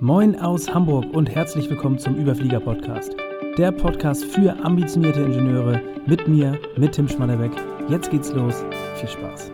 Moin aus Hamburg und herzlich willkommen zum Überflieger Podcast. Der Podcast für ambitionierte Ingenieure mit mir, mit Tim Schmannebeck. Jetzt geht's los. Viel Spaß.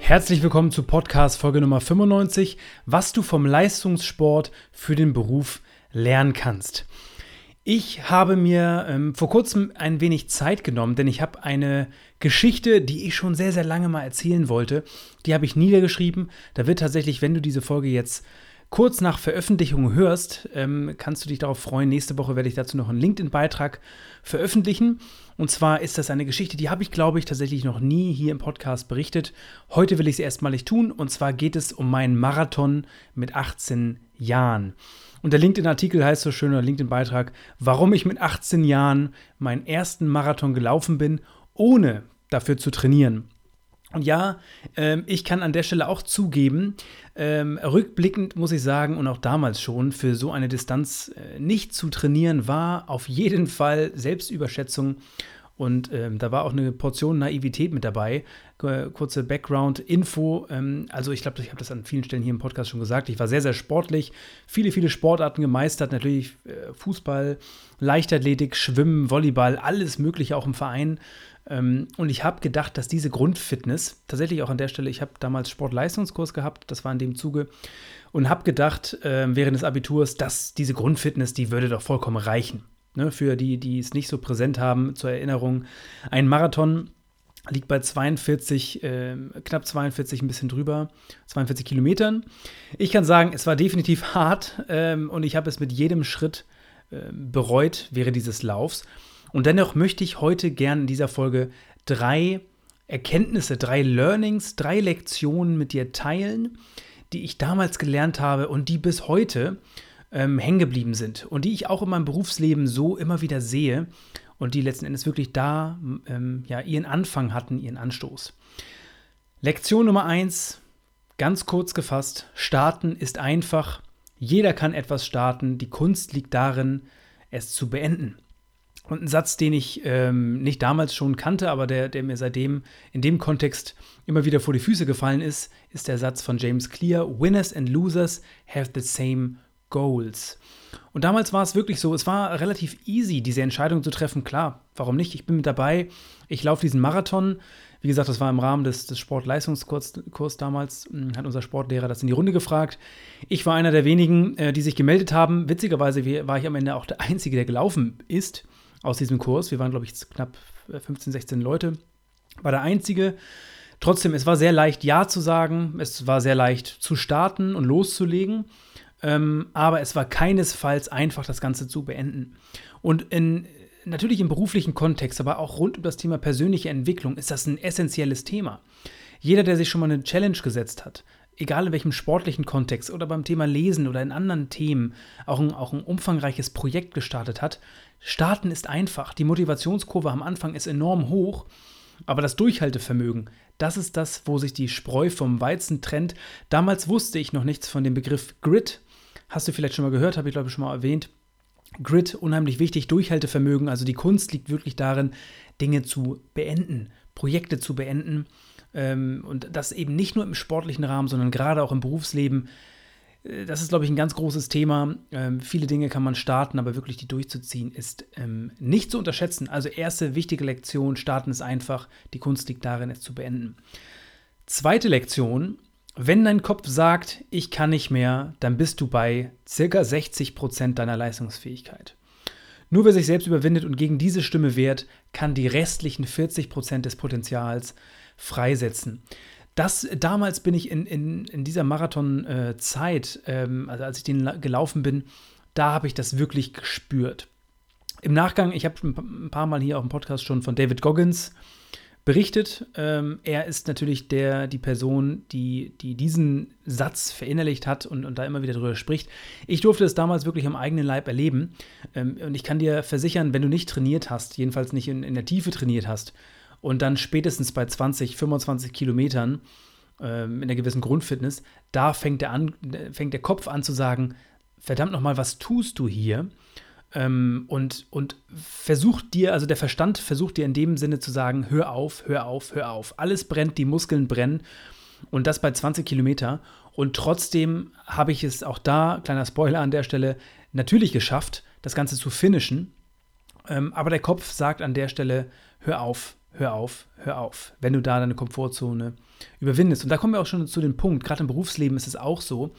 Herzlich willkommen zu Podcast Folge Nummer 95, was du vom Leistungssport für den Beruf lernen kannst. Ich habe mir ähm, vor kurzem ein wenig Zeit genommen, denn ich habe eine Geschichte, die ich schon sehr, sehr lange mal erzählen wollte. Die habe ich niedergeschrieben. Da wird tatsächlich, wenn du diese Folge jetzt kurz nach Veröffentlichung hörst, ähm, kannst du dich darauf freuen. Nächste Woche werde ich dazu noch einen LinkedIn-Beitrag veröffentlichen. Und zwar ist das eine Geschichte, die habe ich, glaube ich, tatsächlich noch nie hier im Podcast berichtet. Heute will ich es erstmalig tun. Und zwar geht es um meinen Marathon mit 18 Jahren. Und der LinkedIn-Artikel heißt so schön, oder LinkedIn-Beitrag, warum ich mit 18 Jahren meinen ersten Marathon gelaufen bin, ohne dafür zu trainieren. Und ja, ähm, ich kann an der Stelle auch zugeben, ähm, rückblickend muss ich sagen, und auch damals schon, für so eine Distanz äh, nicht zu trainieren, war auf jeden Fall Selbstüberschätzung. Und ähm, da war auch eine Portion Naivität mit dabei. Kurze Background-Info. Ähm, also, ich glaube, ich habe das an vielen Stellen hier im Podcast schon gesagt. Ich war sehr, sehr sportlich. Viele, viele Sportarten gemeistert. Natürlich äh, Fußball, Leichtathletik, Schwimmen, Volleyball, alles Mögliche auch im Verein. Ähm, und ich habe gedacht, dass diese Grundfitness, tatsächlich auch an der Stelle, ich habe damals Sportleistungskurs gehabt, das war in dem Zuge, und habe gedacht, äh, während des Abiturs, dass diese Grundfitness, die würde doch vollkommen reichen. Ne, für die, die es nicht so präsent haben, zur Erinnerung, ein Marathon liegt bei 42, äh, knapp 42, ein bisschen drüber, 42 Kilometern. Ich kann sagen, es war definitiv hart ähm, und ich habe es mit jedem Schritt äh, bereut während dieses Laufs. Und dennoch möchte ich heute gern in dieser Folge drei Erkenntnisse, drei Learnings, drei Lektionen mit dir teilen, die ich damals gelernt habe und die bis heute ähm, hängen geblieben sind und die ich auch in meinem Berufsleben so immer wieder sehe und die letzten Endes wirklich da ähm, ja, ihren Anfang hatten, ihren Anstoß. Lektion Nummer eins, ganz kurz gefasst: Starten ist einfach. Jeder kann etwas starten. Die Kunst liegt darin, es zu beenden. Und ein Satz, den ich ähm, nicht damals schon kannte, aber der, der mir seitdem in dem Kontext immer wieder vor die Füße gefallen ist, ist der Satz von James Clear: Winners and losers have the same goals. Und damals war es wirklich so, es war relativ easy, diese Entscheidung zu treffen. Klar, warum nicht? Ich bin mit dabei, ich laufe diesen Marathon. Wie gesagt, das war im Rahmen des, des Sportleistungskurs damals, hm, hat unser Sportlehrer das in die Runde gefragt. Ich war einer der wenigen, äh, die sich gemeldet haben. Witzigerweise war ich am Ende auch der Einzige, der gelaufen ist aus diesem Kurs. Wir waren, glaube ich, knapp 15, äh, 16 Leute. War der einzige. Trotzdem, es war sehr leicht, Ja zu sagen. Es war sehr leicht zu starten und loszulegen. Ähm, aber es war keinesfalls einfach, das Ganze zu beenden. Und in, natürlich im beruflichen Kontext, aber auch rund um das Thema persönliche Entwicklung ist das ein essentielles Thema. Jeder, der sich schon mal eine Challenge gesetzt hat, egal in welchem sportlichen Kontext oder beim Thema Lesen oder in anderen Themen, auch ein, auch ein umfangreiches Projekt gestartet hat, starten ist einfach. Die Motivationskurve am Anfang ist enorm hoch, aber das Durchhaltevermögen, das ist das, wo sich die Spreu vom Weizen trennt. Damals wusste ich noch nichts von dem Begriff Grit. Hast du vielleicht schon mal gehört, habe ich glaube ich schon mal erwähnt. Grit, unheimlich wichtig, Durchhaltevermögen. Also die Kunst liegt wirklich darin, Dinge zu beenden, Projekte zu beenden und das eben nicht nur im sportlichen Rahmen, sondern gerade auch im Berufsleben. Äh, das ist, glaube ich, ein ganz großes Thema. Ähm, viele Dinge kann man starten, aber wirklich die durchzuziehen ist ähm, nicht zu unterschätzen. Also erste wichtige Lektion, starten ist einfach, die Kunst liegt darin, es zu beenden. Zweite Lektion, wenn dein Kopf sagt, ich kann nicht mehr, dann bist du bei circa 60 Prozent deiner Leistungsfähigkeit. Nur wer sich selbst überwindet und gegen diese Stimme wehrt, kann die restlichen 40 Prozent des Potenzials freisetzen. Das, damals bin ich in, in, in dieser Marathon-Zeit, äh, ähm, also als ich den gelaufen bin, da habe ich das wirklich gespürt. Im Nachgang, ich habe ein paar Mal hier auch im Podcast schon von David Goggins berichtet. Ähm, er ist natürlich der, die Person, die, die diesen Satz verinnerlicht hat und, und da immer wieder drüber spricht. Ich durfte es damals wirklich am eigenen Leib erleben. Ähm, und ich kann dir versichern, wenn du nicht trainiert hast, jedenfalls nicht in, in der Tiefe trainiert hast, und dann spätestens bei 20, 25 Kilometern äh, in einer gewissen Grundfitness, da fängt der, an, fängt der Kopf an zu sagen, verdammt nochmal, was tust du hier? Ähm, und, und versucht dir, also der Verstand versucht dir in dem Sinne zu sagen, hör auf, hör auf, hör auf. Alles brennt, die Muskeln brennen. Und das bei 20 Kilometer. Und trotzdem habe ich es auch da, kleiner Spoiler an der Stelle, natürlich geschafft, das Ganze zu finishen. Ähm, aber der Kopf sagt an der Stelle, hör auf, hör auf, hör auf, wenn du da deine Komfortzone überwindest. Und da kommen wir auch schon zu dem Punkt, gerade im Berufsleben ist es auch so.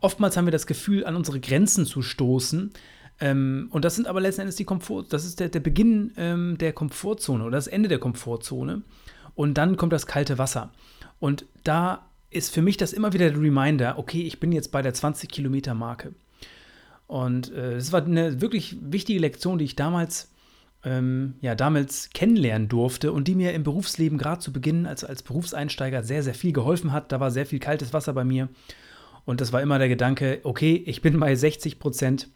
Oftmals haben wir das Gefühl, an unsere Grenzen zu stoßen. Ähm, und das sind aber letzten Endes die Komfort, das ist der, der Beginn ähm, der Komfortzone oder das Ende der Komfortzone. Und dann kommt das kalte Wasser. Und da ist für mich das immer wieder der Reminder, okay, ich bin jetzt bei der 20 Kilometer Marke. Und äh, das war eine wirklich wichtige Lektion, die ich damals, ähm, ja, damals kennenlernen durfte und die mir im Berufsleben gerade zu Beginn als, als Berufseinsteiger sehr, sehr viel geholfen hat. Da war sehr viel kaltes Wasser bei mir. Und das war immer der Gedanke, okay, ich bin bei 60 Prozent,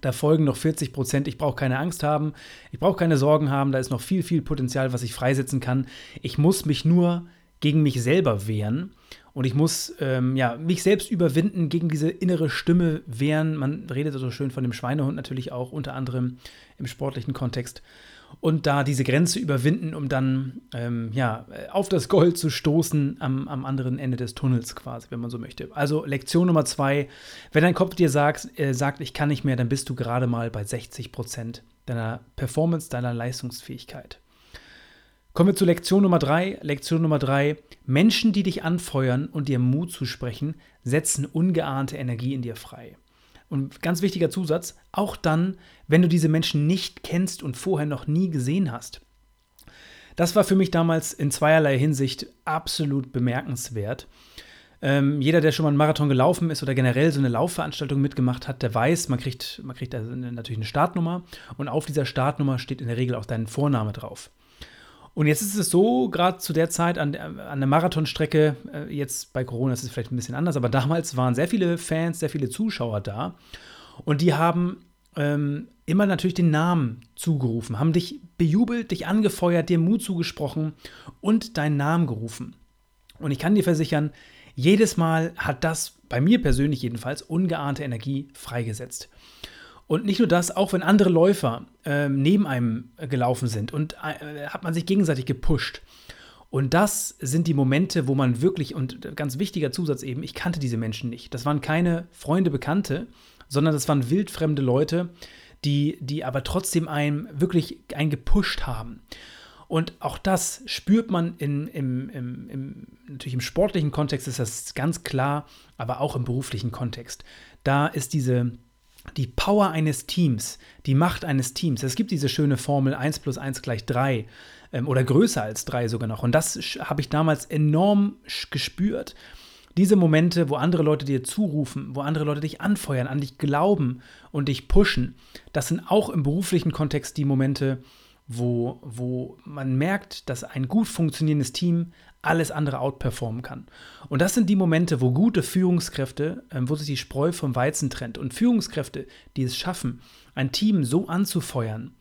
da folgen noch 40 Prozent, ich brauche keine Angst haben, ich brauche keine Sorgen haben, da ist noch viel, viel Potenzial, was ich freisetzen kann. Ich muss mich nur gegen mich selber wehren. Und ich muss ähm, ja, mich selbst überwinden, gegen diese innere Stimme wehren. Man redet so schön von dem Schweinehund natürlich auch, unter anderem im sportlichen Kontext. Und da diese Grenze überwinden, um dann ähm, ja, auf das Gold zu stoßen am, am anderen Ende des Tunnels quasi, wenn man so möchte. Also Lektion Nummer zwei, wenn dein Kopf dir sagt, äh, sagt, ich kann nicht mehr, dann bist du gerade mal bei 60 Prozent deiner Performance, deiner Leistungsfähigkeit. Kommen wir zu Lektion Nummer drei. Lektion Nummer drei. Menschen, die dich anfeuern und dir Mut zusprechen, setzen ungeahnte Energie in dir frei. Und ganz wichtiger Zusatz, auch dann, wenn du diese Menschen nicht kennst und vorher noch nie gesehen hast. Das war für mich damals in zweierlei Hinsicht absolut bemerkenswert. Ähm, jeder, der schon mal einen Marathon gelaufen ist oder generell so eine Laufveranstaltung mitgemacht hat, der weiß, man kriegt, man kriegt also natürlich eine Startnummer und auf dieser Startnummer steht in der Regel auch dein Vorname drauf. Und jetzt ist es so, gerade zu der Zeit an, an der Marathonstrecke, äh, jetzt bei Corona ist es vielleicht ein bisschen anders, aber damals waren sehr viele Fans, sehr viele Zuschauer da. Und die haben ähm, immer natürlich den Namen zugerufen, haben dich bejubelt, dich angefeuert, dir Mut zugesprochen und deinen Namen gerufen. Und ich kann dir versichern, jedes Mal hat das, bei mir persönlich jedenfalls, ungeahnte Energie freigesetzt. Und nicht nur das, auch wenn andere Läufer äh, neben einem gelaufen sind und äh, hat man sich gegenseitig gepusht. Und das sind die Momente, wo man wirklich, und ganz wichtiger Zusatz eben, ich kannte diese Menschen nicht. Das waren keine Freunde, Bekannte, sondern das waren wildfremde Leute, die, die aber trotzdem einen wirklich einen gepusht haben. Und auch das spürt man in, im, im, im, natürlich im sportlichen Kontext ist das ganz klar, aber auch im beruflichen Kontext. Da ist diese, die Power eines Teams, die Macht eines Teams. Es gibt diese schöne Formel 1 plus 1 gleich 3 ähm, oder größer als 3 sogar noch. Und das habe ich damals enorm gespürt. Diese Momente, wo andere Leute dir zurufen, wo andere Leute dich anfeuern, an dich glauben und dich pushen, das sind auch im beruflichen Kontext die Momente, wo, wo man merkt, dass ein gut funktionierendes Team alles andere outperformen kann. Und das sind die Momente, wo gute Führungskräfte, ähm, wo sich die Spreu vom Weizen trennt. Und Führungskräfte, die es schaffen, ein Team so anzufeuern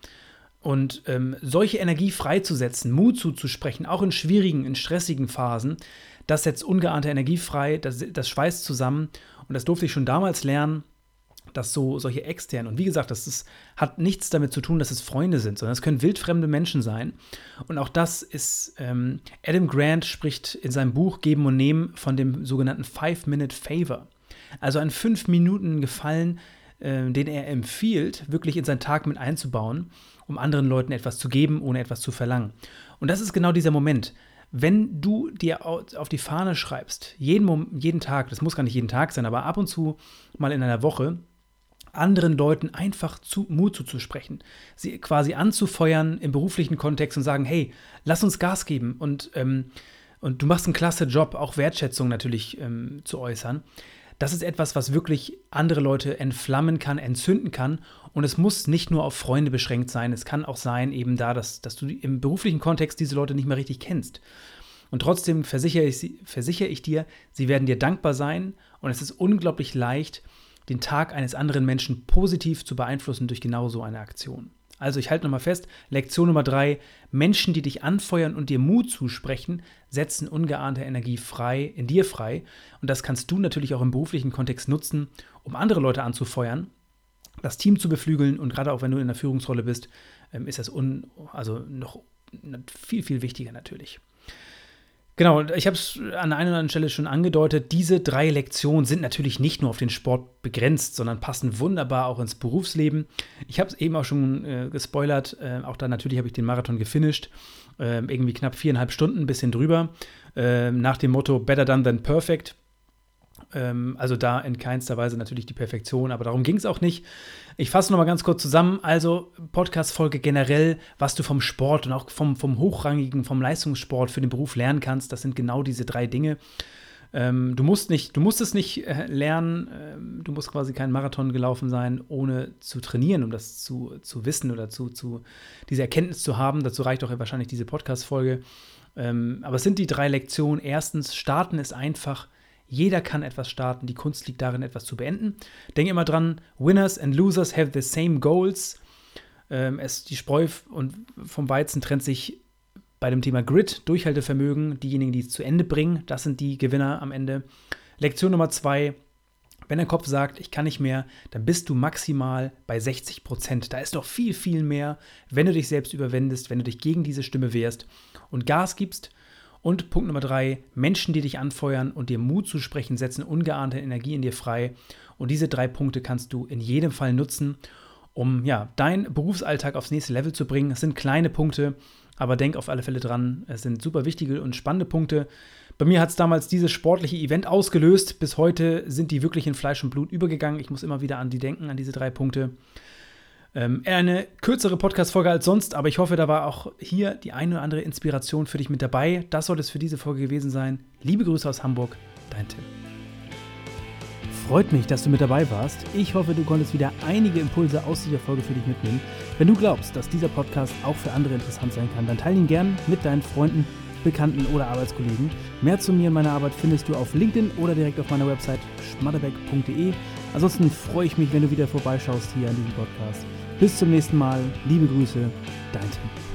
und ähm, solche Energie freizusetzen, Mut zuzusprechen, auch in schwierigen, in stressigen Phasen, das setzt ungeahnte Energie frei, das, das schweißt zusammen. Und das durfte ich schon damals lernen dass so solche externen, und wie gesagt, das ist, hat nichts damit zu tun, dass es Freunde sind, sondern es können wildfremde Menschen sein. Und auch das ist, ähm, Adam Grant spricht in seinem Buch Geben und Nehmen von dem sogenannten Five-Minute-Favor. Also ein Fünf-Minuten-Gefallen, äh, den er empfiehlt, wirklich in seinen Tag mit einzubauen, um anderen Leuten etwas zu geben, ohne etwas zu verlangen. Und das ist genau dieser Moment wenn du dir auf die Fahne schreibst, jeden, jeden Tag, das muss gar nicht jeden Tag sein, aber ab und zu mal in einer Woche, anderen Leuten einfach zu, Mut zuzusprechen, sie quasi anzufeuern im beruflichen Kontext und sagen, hey, lass uns Gas geben und, ähm, und du machst einen klasse Job, auch Wertschätzung natürlich ähm, zu äußern. Das ist etwas, was wirklich andere Leute entflammen kann, entzünden kann. Und es muss nicht nur auf Freunde beschränkt sein. Es kann auch sein, eben da, dass, dass du im beruflichen Kontext diese Leute nicht mehr richtig kennst. Und trotzdem versichere ich, versichere ich dir, sie werden dir dankbar sein. Und es ist unglaublich leicht, den Tag eines anderen Menschen positiv zu beeinflussen durch genau so eine Aktion. Also ich halte nochmal fest, Lektion Nummer drei, Menschen, die dich anfeuern und dir Mut zusprechen, setzen ungeahnte Energie frei, in dir frei. Und das kannst du natürlich auch im beruflichen Kontext nutzen, um andere Leute anzufeuern, das Team zu beflügeln und gerade auch wenn du in der Führungsrolle bist, ähm, ist das un, also noch viel, viel wichtiger natürlich. Genau, ich habe es an einer oder anderen Stelle schon angedeutet. Diese drei Lektionen sind natürlich nicht nur auf den Sport begrenzt, sondern passen wunderbar auch ins Berufsleben. Ich habe es eben auch schon äh, gespoilert. Äh, auch da natürlich habe ich den Marathon gefinisht. Äh, irgendwie knapp viereinhalb Stunden, ein bisschen drüber. Ähm, nach dem Motto Better done than perfect. Ähm, also da in keinster Weise natürlich die Perfektion, aber darum ging es auch nicht. Ich fasse nochmal ganz kurz zusammen. Also Podcast-Folge generell, was du vom Sport und auch vom, vom hochrangigen, vom Leistungssport für den Beruf lernen kannst, das sind genau diese drei Dinge. Ähm, du musst nicht, du musst es nicht äh, lernen, ähm, du musst quasi keinen Marathon gelaufen sein, ohne zu trainieren, um das zu, zu wissen oder zu, zu diese Erkenntnis zu haben. Dazu reicht auch wahrscheinlich diese Podcast-Folge. Ähm, aber es sind die drei Lektionen. Erstens, starten ist einfach jeder kann etwas starten. Die Kunst liegt darin, etwas zu beenden. Denke immer dran: Winners and Losers have the same goals. Ähm, es, die Spreu und vom Weizen trennt sich bei dem Thema Grit, Durchhaltevermögen. Diejenigen, die es zu Ende bringen, das sind die Gewinner am Ende. Lektion Nummer zwei: Wenn dein Kopf sagt, ich kann nicht mehr, dann bist du maximal bei 60 Prozent. Da ist doch viel, viel mehr, wenn du dich selbst überwindest, wenn du dich gegen diese Stimme wehrst und Gas gibst und Punkt Nummer drei, Menschen, die dich anfeuern und dir Mut zu sprechen, setzen ungeahnte Energie in dir frei. Und diese drei Punkte kannst du in jedem Fall nutzen, um ja, deinen Berufsalltag aufs nächste Level zu bringen. Es sind kleine Punkte, aber denk auf alle Fälle dran, es sind super wichtige und spannende Punkte. Bei mir hat es damals dieses sportliche Event ausgelöst. Bis heute sind die wirklich in Fleisch und Blut übergegangen. Ich muss immer wieder an die denken, an diese drei Punkte. Ähm, eine kürzere Podcast-Folge als sonst, aber ich hoffe, da war auch hier die eine oder andere Inspiration für dich mit dabei. Das soll es für diese Folge gewesen sein. Liebe Grüße aus Hamburg, dein Tim. Freut mich, dass du mit dabei warst. Ich hoffe, du konntest wieder einige Impulse aus dieser Folge für dich mitnehmen. Wenn du glaubst, dass dieser Podcast auch für andere interessant sein kann, dann teile ihn gern mit deinen Freunden, Bekannten oder Arbeitskollegen. Mehr zu mir und meiner Arbeit findest du auf LinkedIn oder direkt auf meiner Website schmatterbeck.de. Ansonsten freue ich mich, wenn du wieder vorbeischaust hier an diesem Podcast. Bis zum nächsten Mal. Liebe Grüße, dein Tim.